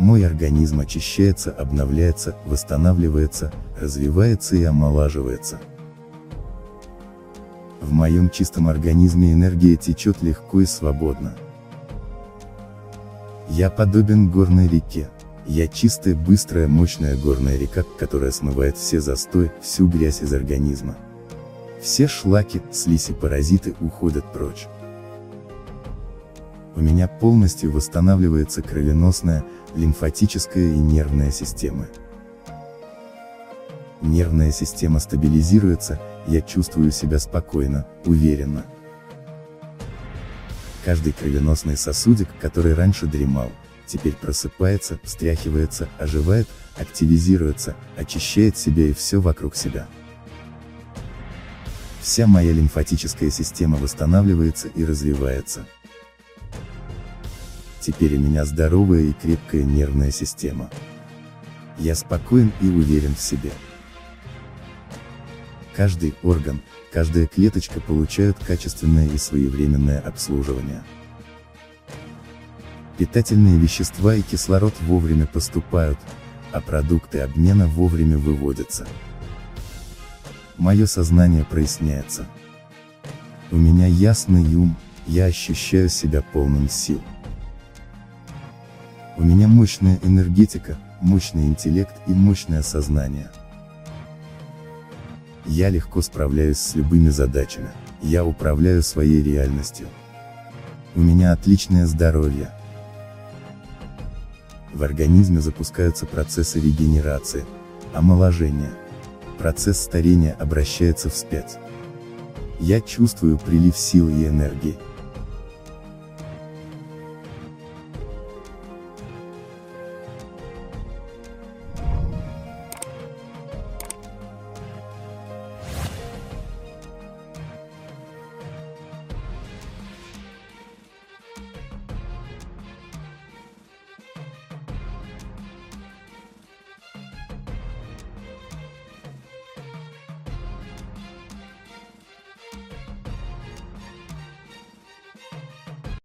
Мой организм очищается, обновляется, восстанавливается, развивается и омолаживается. В моем чистом организме энергия течет легко и свободно. Я подобен горной реке. Я чистая, быстрая, мощная горная река, которая смывает все застой, всю грязь из организма. Все шлаки, слизь и паразиты уходят прочь. У меня полностью восстанавливается кровеносная, лимфатическая и нервная системы. Нервная система стабилизируется, я чувствую себя спокойно, уверенно. Каждый кровеносный сосудик, который раньше дремал, теперь просыпается, встряхивается, оживает, активизируется, очищает себя и все вокруг себя. Вся моя лимфатическая система восстанавливается и развивается. Теперь у меня здоровая и крепкая нервная система. Я спокоен и уверен в себе. Каждый орган, каждая клеточка получают качественное и своевременное обслуживание. Питательные вещества и кислород вовремя поступают, а продукты обмена вовремя выводятся. Мое сознание проясняется. У меня ясный ум, я ощущаю себя полным сил. У меня мощная энергетика, мощный интеллект и мощное сознание. Я легко справляюсь с любыми задачами, я управляю своей реальностью. У меня отличное здоровье. В организме запускаются процессы регенерации, омоложения. Процесс старения обращается вспять. Я чувствую прилив сил и энергии.